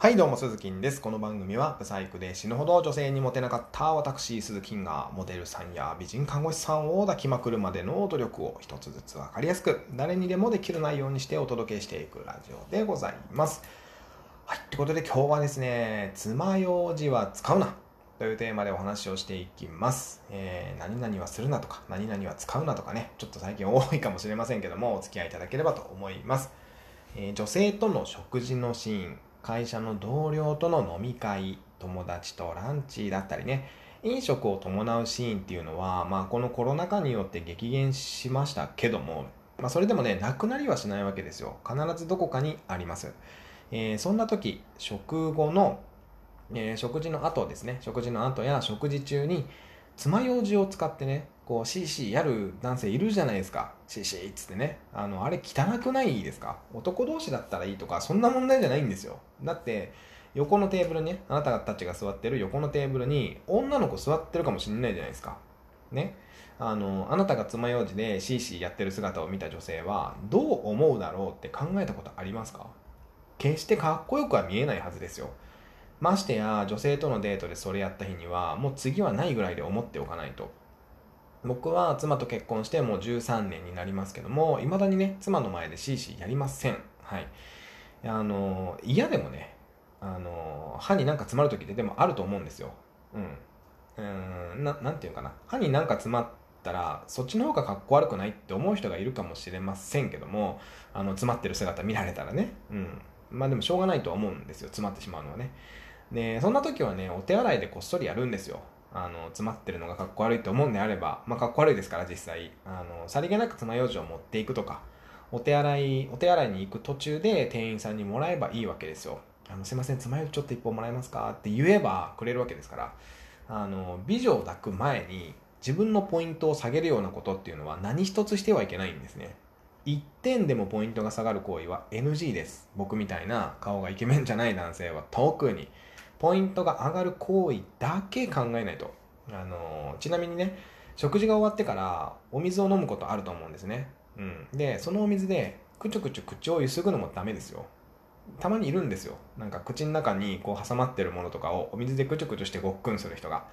はい、どうも、鈴木んです。この番組は、ブサイクで死ぬほど女性にモテなかった私、鈴木が、モデルさんや美人看護師さんを抱きまくるまでの努力を一つずつわかりやすく、誰にでもできる内容にしてお届けしていくラジオでございます。はい、ということで今日はですね、爪楊枝は使うなというテーマでお話をしていきます。えー、何々はするなとか、何々は使うなとかね、ちょっと最近多いかもしれませんけども、お付き合いいただければと思います。えー、女性との食事のシーン、会社の同僚との飲み会、友達とランチだったりね、飲食を伴うシーンっていうのは、まあ、このコロナ禍によって激減しましたけども、まあ、それでもね、なくなりはしないわけですよ。必ずどこかにあります。えー、そんな時、食後の、えー、食事の後ですね、食事の後や食事中に、爪楊枝を使ってね、こう、シーシーやる男性いるじゃないですか。シーシーっつってね。あの、あれ汚くないですか？男同士だったらいいとか、そんな問題じゃないんですよ。だって、横のテーブルにね、あなたたちが座ってる横のテーブルに、女の子座ってるかもしれないじゃないですか。ね。あの、あなたが爪楊枝でシーシーやってる姿を見た女性は、どう思うだろうって考えたことありますか？決してかっこよくは見えないはずですよ。ましてや女性とのデートでそれやった日にはもう次はないぐらいで思っておかないと僕は妻と結婚してもう13年になりますけどもいまだにね妻の前でシーシーやりません。はい。あの嫌でもねあの歯になんか詰まる時ってでもあると思うんですよ。うん。うんななんていうかな。歯になんか詰まったらそっちの方がかっこ悪くないって思う人がいるかもしれませんけどもあの詰まってる姿見られたらね。うん。まあでもしょうがないとは思うんですよ。詰まってしまうのはね。で、そんな時はね、お手洗いでこっそりやるんですよ。あの、詰まってるのがかっこ悪いと思うんであれば、まあ、かっこ悪いですから実際。あの、さりげなく爪楊枝を持っていくとか、お手洗い、お手洗いに行く途中で店員さんにもらえばいいわけですよ。あの、すいません、爪楊枝ちょっと一本もらえますか？って言えばくれるわけですから、あの、美女を抱く前に自分のポイントを下げるようなことっていうのは何一つしてはいけないんですね。1点でもポイントが下がる行為は NG です。僕みたいな顔がイケメンじゃない男性は特に。ポイントが上がる行為だけ考えないと。あのちなみにね、食事が終わってからお水を飲むことあると思うんですね。うん。で、そのお水でくちょくちょ口をゆすぐのもダメですよ。たまにいるんですよ。なんか口の中にこう挟まってるものとかをお水でくちょくちょしてごっくんする人が。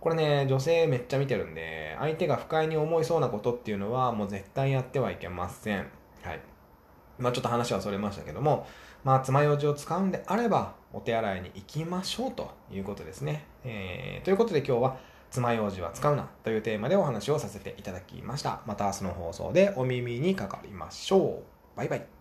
これね、女性めっちゃ見てるんで、相手が不快に思いそうなことっていうのはもう絶対やってはいけません。はい。まあちょっと話はそれましたけども、まあ爪楊枝を使うんであれば、お手洗いに行きましょうということですね。えー、ということで今日は、爪楊枝は使うなというテーマでお話をさせていただきました。また明日の放送でお耳にかかりましょう。バイバイ。